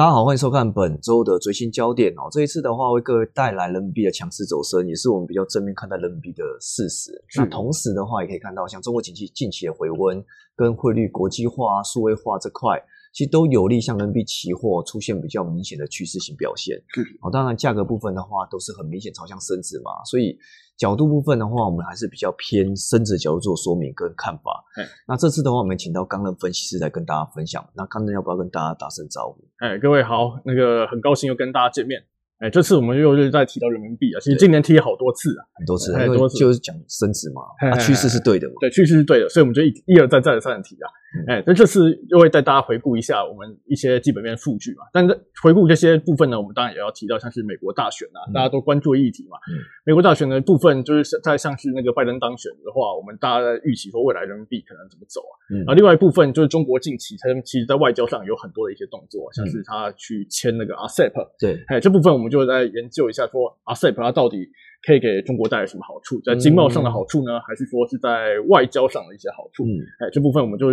大家好，欢迎收看本周的最新焦点哦。这一次的话，为各位带来人民币的强势走升，也是我们比较正面看待人民币的事实。那同时的话，也可以看到，像中国经济近期的回温，跟汇率国际化、数位化这块，其实都有利向人民币期货出现比较明显的趋势性表现。哦，当然价格部分的话，都是很明显朝向升值嘛，所以。角度部分的话，我们还是比较偏升值角度做说明跟看法。那这次的话，我们请到钢人分析师来跟大家分享。那钢人要不要跟大家打声招呼？哎，各位好，那个很高兴又跟大家见面。哎，这次我们又是在提到人民币啊，其实今年提好多次啊，很多次，很多次就是讲升值嘛，趋势是对的嘛，对，趋势是对的，所以我们就一一而再再而三的提啊。哎，那这次又会带大家回顾一下我们一些基本面数据嘛。但是回顾这些部分呢，我们当然也要提到像是美国大选啊，大家都关注的议题嘛。美国大选的部分，就是在像是那个拜登当选的话，我们大家在预期说未来人民币可能怎么走啊。然后另外一部分就是中国近期他其实在外交上有很多的一些动作，像是他去签那个 ASEP。对，哎，这部分我们就在研究一下说 ASEP 它到底。可以给中国带来什么好处？在经贸上的好处呢，还是说是在外交上的一些好处？嗯哎，这部分我们就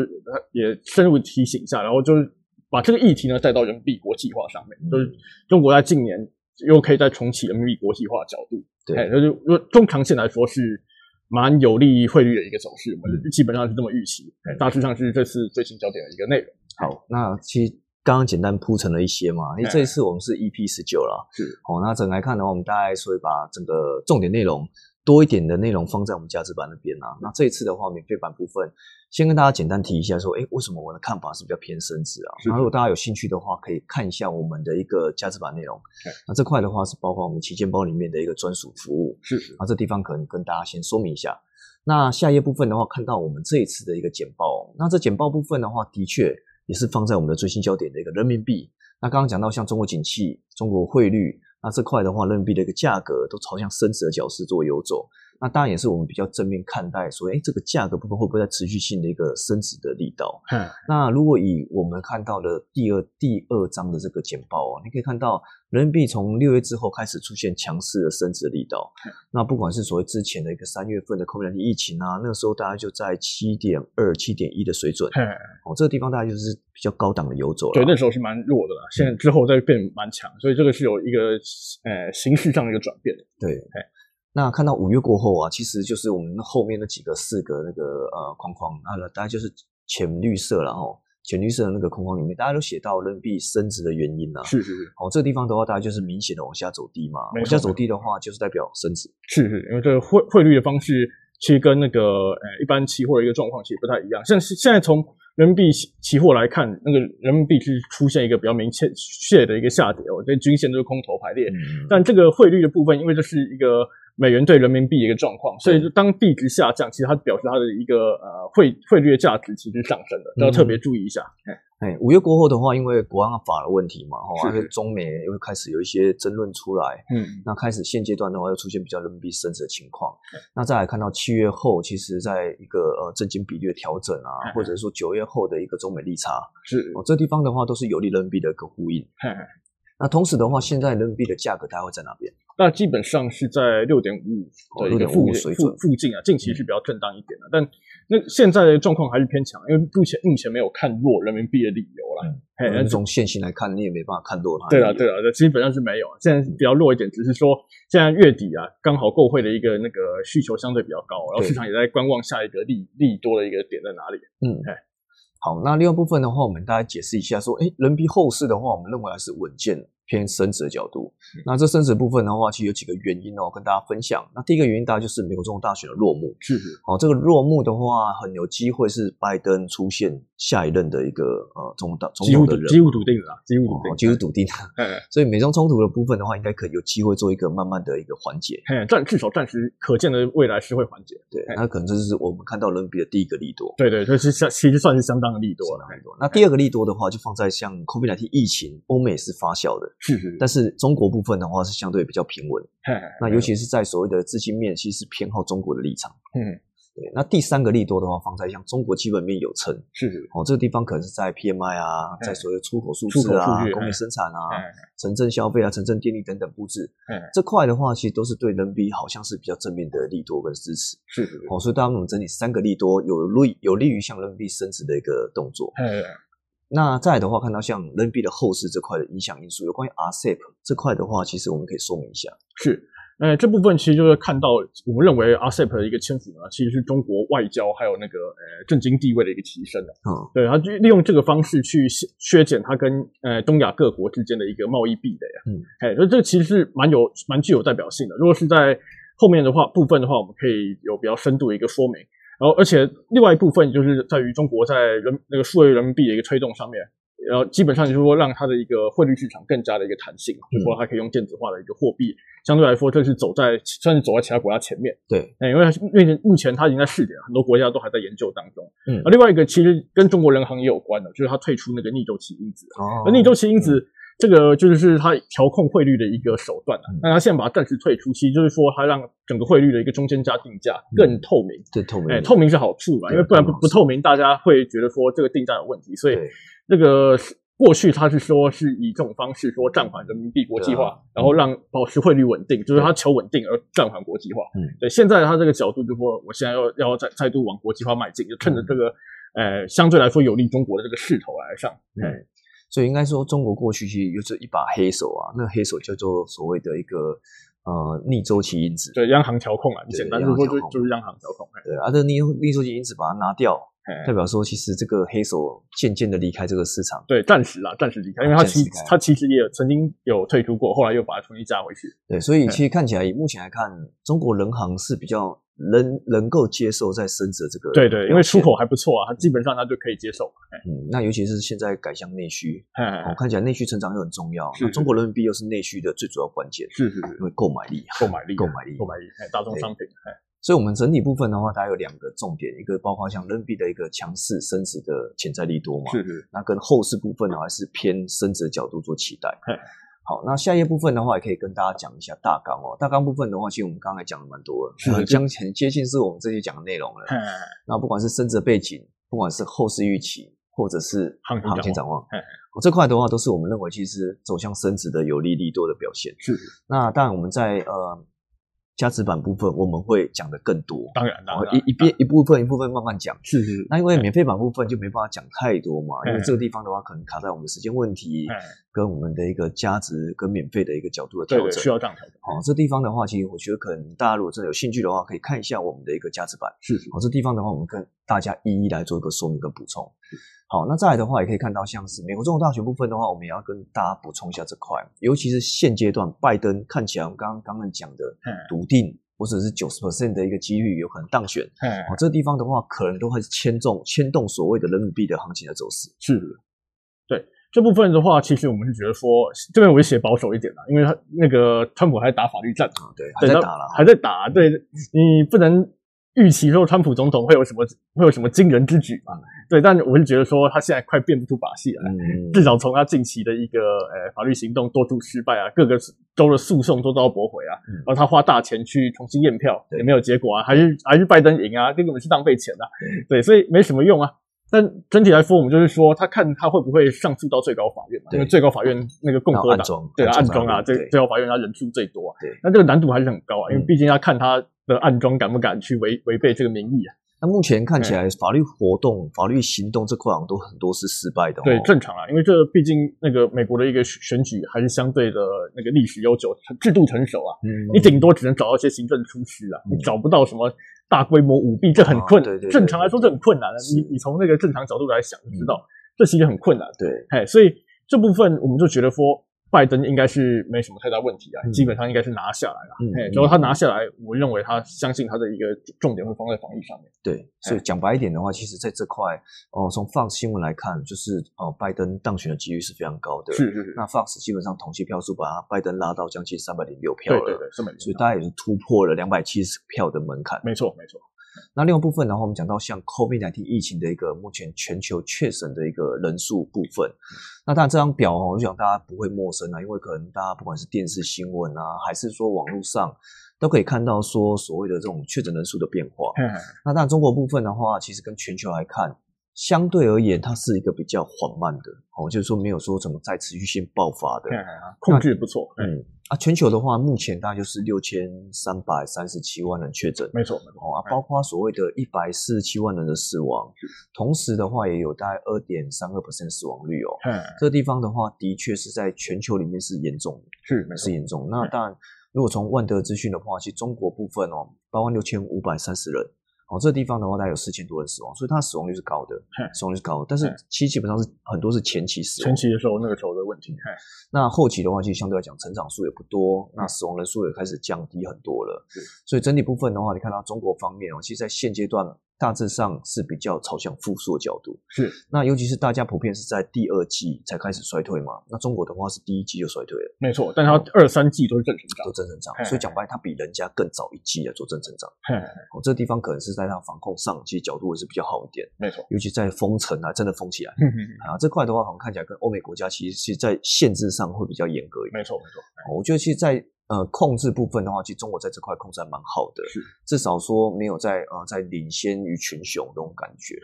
也深入提醒一下，然后就是把这个议题呢带到人民币国际化上面，就是中国在近年又可以再重启人民币国际化角度。对，那就中长线来说是蛮有利于汇率的一个走势，我们基本上是这么预期。大致上是这次最新焦点的一个内容。好，那其实。刚刚简单铺陈了一些嘛，因为这一次我们是 EP 十九了，是哦。那整来看的话，我们大概会把整个重点内容多一点的内容放在我们价值版那边啊。那这一次的话，免费版部分先跟大家简单提一下，说，哎，为什么我的看法是比较偏升值啊？那如果大家有兴趣的话，可以看一下我们的一个价值版内容。那这块的话是包括我们旗舰包里面的一个专属服务，是。那这地方可能跟大家先说明一下。那下一页部分的话，看到我们这一次的一个简报，那这简报部分的话，的确也是放在我们的最新焦点的一个人民币。那刚刚讲到像中国景气、中国汇率，那这块的话，人民币的一个价格都朝向升值的角势做游走。那当然也是我们比较正面看待，说，哎，这个价格部分会不会在持续性的一个升值的力道？嗯，那如果以我们看到的第二第二章的这个简报啊，你可以看到人民币从六月之后开始出现强势的升值力道。嗯那不管是所谓之前的一个三月份的 COVID 疫情啊，那个时候大概就在七点二、七点一的水准。哦，这个地方大概就是比较高档的游走了。对，那时候是蛮弱的啦，现在之后再变蛮强，所以这个是有一个呃形式上的一个转变。对。那看到五月过后啊，其实就是我们后面那几个四个那个呃框框啊，大概就是浅绿色了哈，浅绿色的那个框框里面，大家都写到人民币升值的原因啊。是是是。哦，这个地方的话，大家就是明显的往下走低嘛。往下走低的话，就是代表升值。是是，因为这个汇汇率的方式其实跟那个呃一般期货的一个状况其实不太一样。像现在从人民币期货来看，那个人民币是出现一个比较明确的一个下跌哦，这均线都是空头排列。但这个汇率的部分，因为这是一个。美元对人民币的一个状况，所以就当币值下降，其实它表示它的一个呃汇汇率的价值其实上升的，要特别注意一下。哎，五月过后的话，因为国安法的问题嘛，哈，而且中美又开始有一些争论出来，嗯，那开始现阶段的话又出现比较人民币升值的情况。那再来看到七月后，其实在一个呃正金比率的调整啊，或者说九月后的一个中美利差，是哦，这地方的话都是有利人民币的一个呼应。那同时的话，现在人民币的价格大概会在哪边？那基本上是在六点五五的一个附附附近啊，近期是比较震荡一点的，但那现在的状况还是偏强，因为目前目前没有看弱人民币的理由啦。嗯，那从现行来看，你也没办法看弱它。对了，对了，这基本上是没有，现在比较弱一点，只是说现在月底啊，刚好购汇的一个那个需求相对比较高，然后市场也在观望下一个利利多的一个点在哪里。嗯，哎，好，那另外部分的话，我们大家解释一下，说，哎，人民币后市的话，我们认为还是稳健。偏升值的角度，那这升值部分的话，其实有几个原因哦，跟大家分享。那第一个原因，大家就是美国总统大选的落幕，是是。哦，这个落幕的话，很有机会是拜登出现下一任的一个呃总统总统的人，几乎笃定了，几乎笃定，几乎笃定。所以美中冲突的部分的话，应该可以有机会做一个慢慢的一个缓解。暂至少暂时可见的未来是会缓解。对，那可能这是我们看到人民币的第一个利多。对对，这是相其实算是相当的利多了。那第二个利多的话，就放在像 COVID-19 疫情，欧美是发酵的，是是，但是。中国部分的话是相对比较平稳，那尤其是在所谓的资金面，其实是偏好中国的立场。嗯，对。那第三个利多的话，放在像中国基本面有成，是哦，这个地方可能是在 PMI 啊，在所谓出口数字啊、工业生产啊、城镇消费啊、城镇电力等等布置，这块的话，其实都是对人民币好像是比较正面的利多跟支持。是哦，所以当我们整理三个利多，有利有利于向人民币升值的一个动作。那再来的话，看到像人民币的后市这块的影响因素，有关于 RCEP 这块的话，其实我们可以说明一下。是，呃，这部分其实就是看到我们认为 RCEP 的一个签署呢，其实是中国外交还有那个呃政经地位的一个提升的。嗯，对，它就利用这个方式去削削减它跟呃东亚各国之间的一个贸易壁垒啊。嗯，哎，所以这个其实是蛮有蛮具有代表性的。如果是在后面的话部分的话，我们可以有比较深度的一个说明。然后，而且另外一部分就是在于中国在人那个数位人民币的一个推动上面，然后基本上就是说让它的一个汇率市场更加的一个弹性，就是说它可以用电子化的一个货币，相对来说这是走在算是走在其他国家前面。对，哎，因为因为目前它已经在试点，很多国家都还在研究当中。嗯而另外一个其实跟中国人行也有关的，就是它退出那个逆周期因子。哦而逆周期因子这个就是它调控汇率的一个手段啊嗯。那它现在把它暂时退出，其实就是说它让整个汇率的一个中间价定价更透明。对透明，哎，透明是好处吧，因为不然不不透明，大家会觉得说这个定价有问题，所以对。这个是过去它是说是以这种方式说暂缓人民币国际化，然后让保持汇率稳定，就是它求稳定而暂缓国际化。嗯，对，现在它这个角度就说，我现在要要再再度往国际化迈进，就趁着这个呃相对来说有利中国的这个势头来上。哎，嗯，所以应该说中国过去其实有是一把黑手啊，那个黑手叫做所谓的一个呃逆周期因子。对，央行调控啊，你对简单就说就就是央行调控。哎对啊，这逆逆周期因子把它拿掉，哎代表说其实这个黑手渐渐的离开这个市场。对，暂时啦，暂时离开，因为它其它其实也有曾经有退出过，后来又把它重新加回去。对，所以其实看起来以目前来看，中国人行是比较能能够接受在升值的这个对对，因为出口还不错啊，它基本上它就可以接受嘛。哎嗯，那尤其是现在改向内需，我哦，看起来内需成长又很重要。中国人民币又是内需的最主要关键，是是是因，为购买力。购买力啊，购买力购买力，哎，大众商品，哎，所以，我们整体部分的话，它有两个重点，一个包括像人民币的一个强势升值的潜在力多嘛，是是，那跟后市部分呢，还是偏升值的角度做期待嘿。好，那下一页部分的话，也可以跟大家讲一下大纲哦。大纲部分的话，其实我们刚才讲了蛮多了，是很将很接近是我们这些讲的内容了。哎，那不管是升值背景，不管是后市预期，或者是行情展望，这块的话，都是我们认为其实走向升值的有利利多的表现。是，那当然，我们在呃价值版部分，我们会讲的更多，当然当然，后一一边一部分一部分慢慢讲。是是，那因为免费版部分就没办法讲太多嘛，因为嗯这个地方的话，可能卡在我们时间问题，哎，跟我们的一个价值跟免费的一个角度的调整。需要这样调整，哦，这地方的话，其实我觉得可能大家如果真的有兴趣的话，可以看一下我们的一个价值版。是是，好，这地方的话，我们跟大家一一来做一个说明跟补充。好，那再来的话，也可以看到像是美国总统大选部分的话，我们也要跟大家补充一下这块，尤其是现阶段拜登看起来，我们刚刚刚刚讲的嗯笃定或者是九十 percent 的一个几率有可能当选。哎哦，，这个地方的话，可能都会牵动牵动所谓的人民币的行情的走势。是，对。这部分的话，其实我们是觉得说，这边我会写保守一点啦，因为他那个川普还打法律战啊，对，还在打了，还在打，对你不能预期说川普总统会有什么会有什么惊人之举嘛？对，但我是觉得说他现在快变不出把戏来，嗯，至少从他近期的一个呃法律行动多处失败啊，各个州的诉讼都遭驳回啊，嗯。然后他花大钱去重新验票对。也没有结果啊，还是还是拜登赢啊，这根本是浪费钱啊，对，所以没什么用啊。但整体来说，我们就是说，他看他会不会上诉到最高法院嘛？因为最高法院那个共和党对啊暗暗装装啊，最最高法院他人数最多啊，对那这个难度还是很高啊，因为嗯毕竟要看他的暗中敢不敢去违违背这个民意啊。那目前看起来法律活动、法律行动这块好像都很多是失败的、哦。对，正常啊，因为这毕竟那个美国的一个选选举还是相对的那个历史悠久，制度成熟啊，嗯你顶多只能找到一些行政疏失啊，嗯你找不到什么大规模舞弊，这很困对对对正常来说，这很困难的。是你你从那个正常角度来想，就知道、这其实很困难。对，哎，所以这部分我们就觉得说，拜登应该是没什么太大问题啊，嗯基本上应该是拿下来了。嗯哎，只要他拿下来，我认为他相信他的一个重点会放在防疫上面。对，所以讲白一点的话，其实在这块哦，从 Fox 新闻来看，就是哦，拜登当选的几率是非常高的。是是是，那 Fox 基本上统计票数把他拜登拉到将近三百零六票了，对对对，所以大概也是突破了两百七十票的门槛。没错没错。那另外部分的话，我们讲到像 COVID-19 疫情的一个目前全球确诊的一个人数部分，那当然这张表哦，我想大家不会陌生啊，因为可能大家不管是电视新闻啊，还是说网络上，都可以看到说所谓的这种确诊人数的变化。那当然中国部分的话，其实跟全球来看，相对而言，它是一个比较缓慢的，哦，就是说没有说什么再持续性爆发的，控制不错。嗯啊，全球的话，目前大概就是六千三百三十七万人确诊，没错没错啊，包括所谓的一百四十七万人的死亡，同时的话也有大概二点三个 percent 死亡率哦。这个地方的话，的确是在全球里面是严重的，是是严重。那当然，如果从万德资讯的话，其实中国部分哦，八万六千五百三十人。哦，这个地方的话，大概有四千多人死亡，所以它死亡率是高的，死亡率是高的。但是其实基本上是很多是前期死亡，前期的时候那个时候的问题。那后期的话，其实相对来讲，成长数也不多，那死亡人数也开始降低很多了。所以整体部分的话，你看到中国方面哦，其实在现阶段。大致上是比较朝向复苏的角度，是。那尤其是大家普遍是在第二季才开始衰退嘛，那中国的话是第一季就衰退了，没错。但它二三季都是正成长，都正成长，所以讲白，它比人家更早一季来做正成长。哦，这个地方可能是在它防控上，其实角度也是比较好一点，没错。尤其在封城啊，真的封起来啊，这块的话，好像看起来跟欧美国家其实是在限制上会比较严格一点，没错没错。我觉得其实，在呃，控制部分的话，其实中国在这块控制还蛮好的，至少说没有在呃在领先于群雄那种感觉。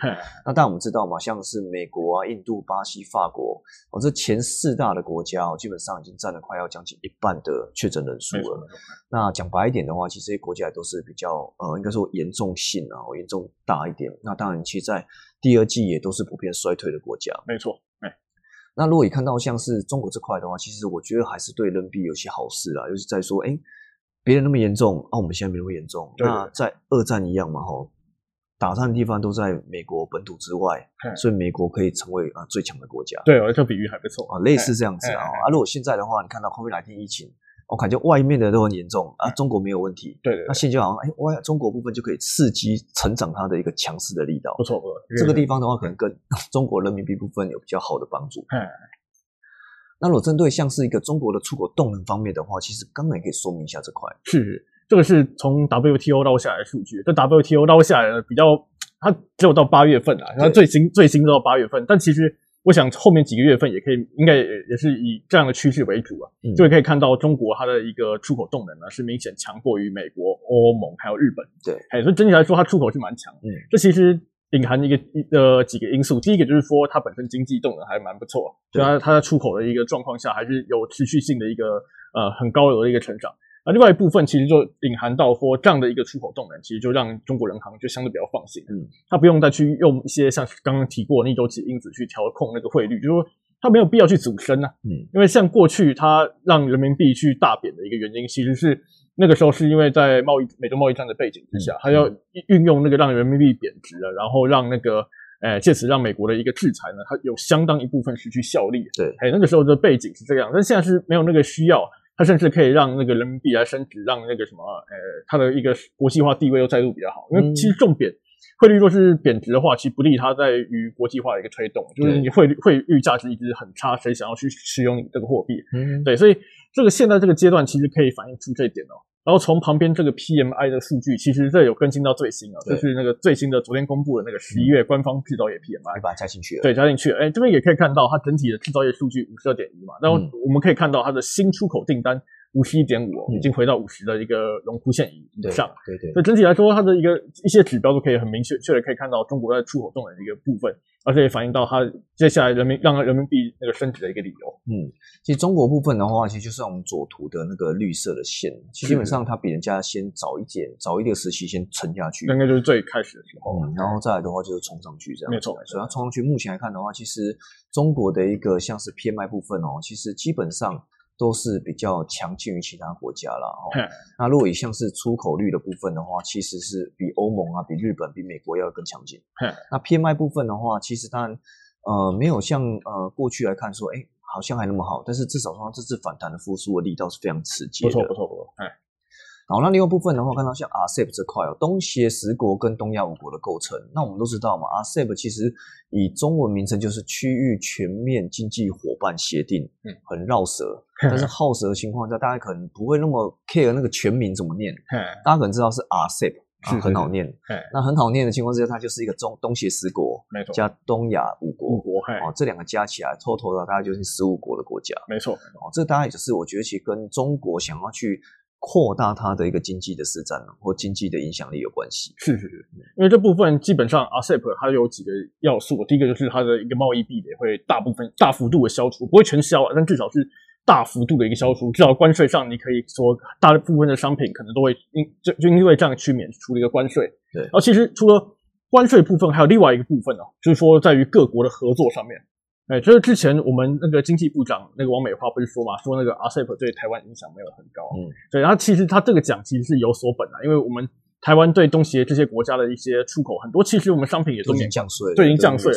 那当然我们知道嘛，像是美国啊、印度、巴西、法国，哦，这前四大的国家哦，基本上已经占了快要将近一半的确诊人数了。那讲白一点的话，其实这些国家也都是比较呃，应该说严重性啊，严重大一点。那当然，其实在第二季也都是普遍衰退的国家。没错。那如果你看到像是中国这块的话，其实我觉得还是对人民币有些好事啦，就是在说，哎，别人那么严重，啊，我们现在没那么严重。那在二战一样嘛，吼，打仗的地方都在美国本土之外，所以美国可以成为啊最强的国家。对，这比喻还不错啊，类似这样子啊。啊，如果现在的话，你看到 COVID-19 疫情。我感觉外面的都很严重啊，中国没有问题。对，那现在好像哎，外中国部分就可以刺激成长它的一个强势的力道。不错不错，这个地方的话，可能跟中国人民币部分有比较好的帮助。那如果针对像是一个中国的出口动能方面的话，其实刚刚也可以说明一下这块。是，这个是从 WTO 捞下来的数据。这 WTO 捞下来的比较，它只有到八月份啊，它最新最新到八月份，但其实。我想后面几个月份也可以，应该也也是以这样的趋势为主啊。就可以看到中国它的一个出口动能呢，是明显强过于美国、欧盟还有日本。对，哎，所以整体来说，它出口是蛮强。嗯，这其实隐含一个一呃几个因素。第一个就是说，它本身经济动能还蛮不错，就它它在出口的一个状况下，还是有持续性的一个呃很高额的一个成长。那另外一部分其实就隐含到说，这样的一个出口动能，其实就让中国人行就相对比较放心，嗯，他不用再去用一些像刚刚提过逆周期因子去调控那个汇率，就是说他没有必要去阻升啊，嗯，因为像过去他让人民币去大贬的一个原因，其实是那个时候是因为在贸易美洲贸易战的背景之下，他要运用那个让人民币贬值了，然后让那个诶借此让美国的一个制裁呢，它有相当一部分失去效力，对，哎，那个时候的背景是这样，但现在是没有那个需要。它甚至可以让那个人民币来升值，让那个什么，呃，它的一个国际化地位又再度比较好。因为其实重贬汇率若是贬值的话，其实不利它在于国际化的一个推动。就是你汇率汇率价值一直很差，谁想要去使用你这个货币？嗯，对，所以这个现在这个阶段其实可以反映出这一点哦。然后从旁边这个 PMI 的数据，其实这有更新到最新啊，就是那个最新的昨天公布的那个十一月官方制造业 PMI，把它加进去了。对，加进去了。哎，这边也可以看到它整体的制造业数据五十二点一嘛。然后我们可以看到它的新出口订单。五十一点五已经回到五十的一个荣枯线以上，对对。所以整体来说，它的一个一些指标都可以很明确，确的可以看到中国在出口动能的一个部分，而且也反映到它接下来人民让人民币那个升值的一个理由。嗯，其实中国部分的话，其实就是我们左图的那个绿色的线，基本上它比人家先早一点，早一个时期先沉下去，应该就是最开始的时候。嗯，然后再来的话就是冲上去这样。没错，所以它冲上去，目前来看的话，其实中国的一个像是 PMI 部分哦，其实基本上。都是比较强劲于其他国家了哦。那如果以像是出口率的部分的话，其实是比欧盟啊、比日本、比美国要更强劲。那 PMI 部分的话，其实当然呃没有像呃过去来看说，哎，好像还那么好。但是至少说这次反弹的复苏的力道是非常刺激的。不错不错不错。哎。好，那另外部分的话，看到像 RCEP 这块哦，东协十国跟东亚五国的构成。那我们都知道嘛，RCEP 其实以中文名称就是区域全面经济伙伴协定，嗯，很绕舌。但是好舌的情况下，大家可能不会那么 care 那个全名怎么念。大家可能知道是 RCEP，是很好念。那很好念的情况之下，它就是一个中东协十国，没错，加东亚五国，五国，哦，这两个加起来，total 的大概就是十五国的国家。没错，哦，这大概就是我觉得其实跟中国想要去。扩大它的一个经济的市占或经济的影响力有关系。是是是，因为这部分基本上 RCEP 它有几个要素，第一个就是它的一个贸易壁垒会大部分大幅度的消除，不会全消啊，但至少是大幅度的一个消除。至少关税上，你可以说大部分的商品可能都会因就就因为这样去免除了一个关税。对，然后其实除了关税部分，还有另外一个部分哦，就是说在于各国的合作上面。哎，就是之前我们那个经济部长那个王美花不是说嘛，说那个 RCEP 对台湾影响没有很高。嗯，对，然后其实他这个讲其实是有所本的，因为我们台湾对东协这些国家的一些出口很多，其实我们商品也都已经降税，对，已经降税。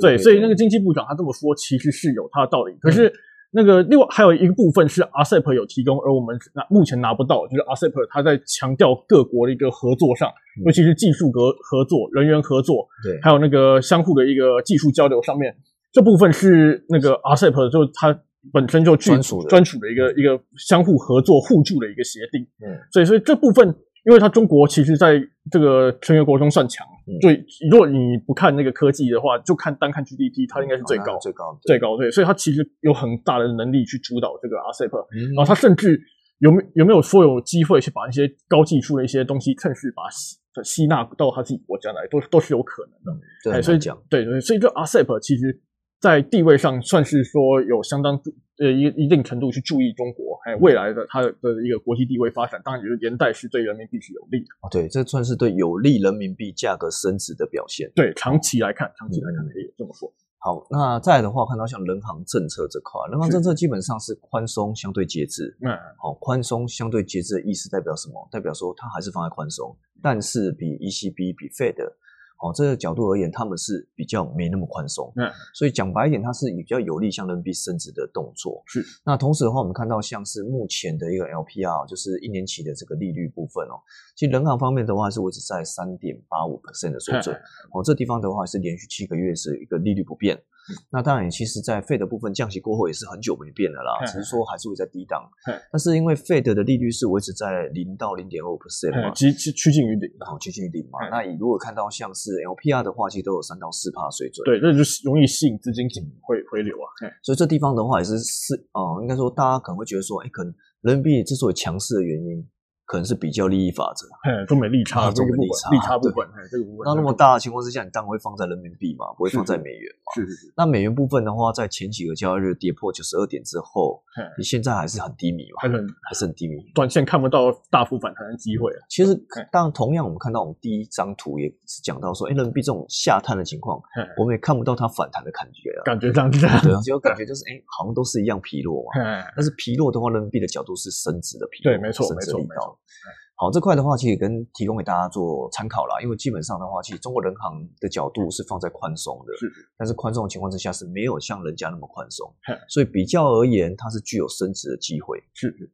对，所以那个经济部长他这么说，其实是有他的道理。可是那个另外还有一个部分是 RCEP 有提供，而我们拿目前拿不到，就是 RCEP 他在强调各国的一个合作上，尤其是技术合合作、人员合作，对，还有那个相互的一个技术交流上面。这部分是那个 RCEP，就它本身就专属专属的一个一个相互合作互助的一个协定。嗯，所以所以这部分，因为它中国其实在这个成员国中算强，所以如果你不看那个科技的话，就看单看 GDP，它应该是最高。最高最高对，所以它其实有很大的能力去主导这个 RCEP，然后它甚至有没有没有说有机会去把一些高技术的一些东西，趁势把吸吸纳到他自己国家来，都都是有可能的。哎，所以讲对对，所以这 RCEP 其实。在地位上算是说有相当呃一一定程度去注意中国，还有未来的它的一个国际地位发展，当然也是连带是对人民币是有利的。哦，对，这算是对有利人民币价格升值的表现。对，长期来看，长期来看可以这么说。好，那再来的话，看到像人行政策这块，人行政策基本上是宽松相对节制。嗯，好，宽松相对节制的意思代表什么？代表说它还是放在宽松，但是比 ECB 比 Fed。哦，这个角度而言，他们是比较没那么宽松，嗯，所以讲白一点，它是比较有利向人民币升值的动作。是，那同时的话，我们看到像是目前的一个 LPR，就是一年期的这个利率部分哦，其实人行方面的话是维持在三点八五 percent 的水准，哦，这地方的话是连续七个月是一个利率不变。那当然，其实，在 Fed 的部分降息过后也是很久没变的啦，只是说还是会在低档。但是因为 Fed 的利率是维持在零到零点二 percent 嘛，趋趋趋近于零，然后趋近于零嘛。那你如果看到像是 LPR 的话，其实都有三到四帕水准。对，那就是容易吸引资金回回流啊。所以这地方的话也是是哦，应该说大家可能会觉得说，哎，可能人民币之所以强势的原因。可能是比较利益法则，中美利差，中美利差，利差部分，这个部分。那那么大的情况之下，你当然会放在人民币嘛，不会放在美元嘛。是是是。那美元部分的话，在前几个交易日跌破九十二点之后，你现在还是很低迷嘛？还很还是很低迷。短线看不到大幅反弹的机会。其实，当然同样，我们看到我们第一张图也是讲到说，哎，人民币这种下探的情况，我们也看不到它反弹的感觉啊。感觉这样子，对，就感觉就是，哎，好像都是一样疲弱嘛。但是疲弱的话，人民币的角度是升值的疲弱，对，没错，没错，没错。好，这块的话其实跟提供给大家做参考啦，因为基本上的话，其实中国人行的角度是放在宽松的，是，但是宽松的情况之下是没有像人家那么宽松，所以比较而言，它是具有升值的机会，是是。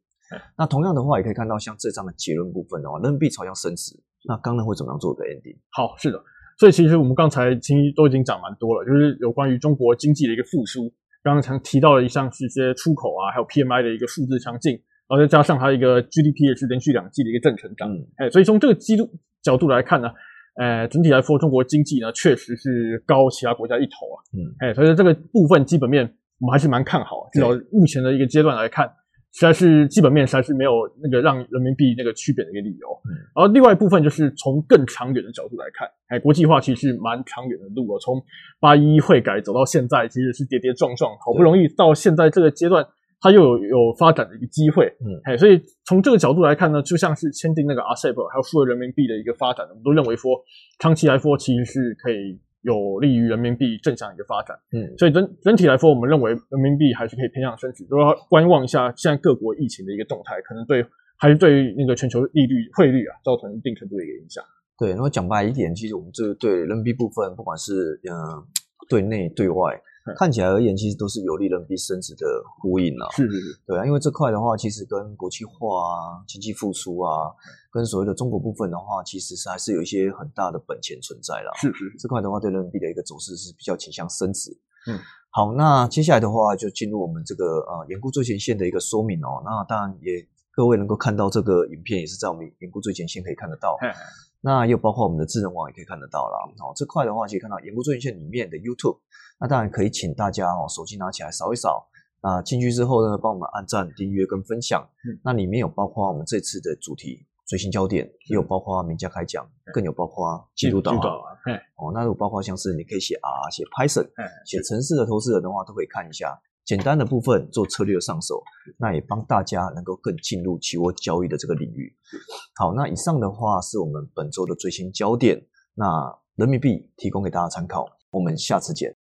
那同样的话，也可以看到像这张的结论部分的话，人民币朝向升值，那刚刚会怎么样做个 ending？好，是的，所以其实我们刚才其实都已经讲蛮多了，就是有关于中国经济的一个复苏，刚才提到了一项是一些出口啊，还有 PMI 的一个数字强劲。然后再加上它一个 GDP 也是连续两季的一个正成长，哎，所以从这个基度角度来看呢，呃，整体来说中国经济呢确实是高其他国家一头啊，嗯，哎，所以这个部分基本面我们还是蛮看好，至少目前的一个阶段来看，实在是基本面实在是没有那个让人民币那个区别的一个理由。然后另外一部分就是从更长远的角度来看，哎，国际化其实是蛮长远的路哦，从八一会改走到现在，其实是跌跌撞撞，好不容易到现在这个阶段。它又有有发展的一个机会，嗯，哎，所以从这个角度来看呢，就像是签订那个 RCEP，还有富额人民币的一个发展，我们都认为说，长期来说其实是可以有利于人民币正向一个发展，嗯，所以整整体来说，我们认为人民币还是可以偏向升值，都要观望一下现在各国疫情的一个动态，可能对还是对那个全球利率汇率啊造成一定程度的一个影响。对，那么讲白一点，其实我们这对人民币部分，不管是嗯对内对外。看起来而言，其实都是有利人民币升值的呼应啊。是是是，对啊，因为这块的话，其实跟国际化啊、经济复苏啊，跟所谓的中国部分的话，其实是还是有一些很大的本钱存在啦。是是，这块的话，对人民币的一个走势是比较倾向升值。嗯，好，那接下来的话就进入我们这个呃研估最前线的一个说明哦。那当然也各位能够看到这个影片，也是在我们研估最前线可以看得到。那又包括我们的智能网也可以看得到啦。哦，这块的话，可以看到眼估最前线里面的 YouTube。那当然可以请大家哦，手机拿起来扫一扫，啊进去之后呢，帮我们按赞、订阅跟分享。嗯那里面有包括我们这次的主题最新焦点，也有包括名家开讲，更有包括记录导航。啊，哦，那有包括像是你可以写 R、写 Python、写城市的投资人的话，都可以看一下。简单的部分做策略上手，那也帮大家能够更进入期货交易的这个领域。好，那以上的话是我们本周的最新焦点，那人民币提供给大家参考，我们下次见。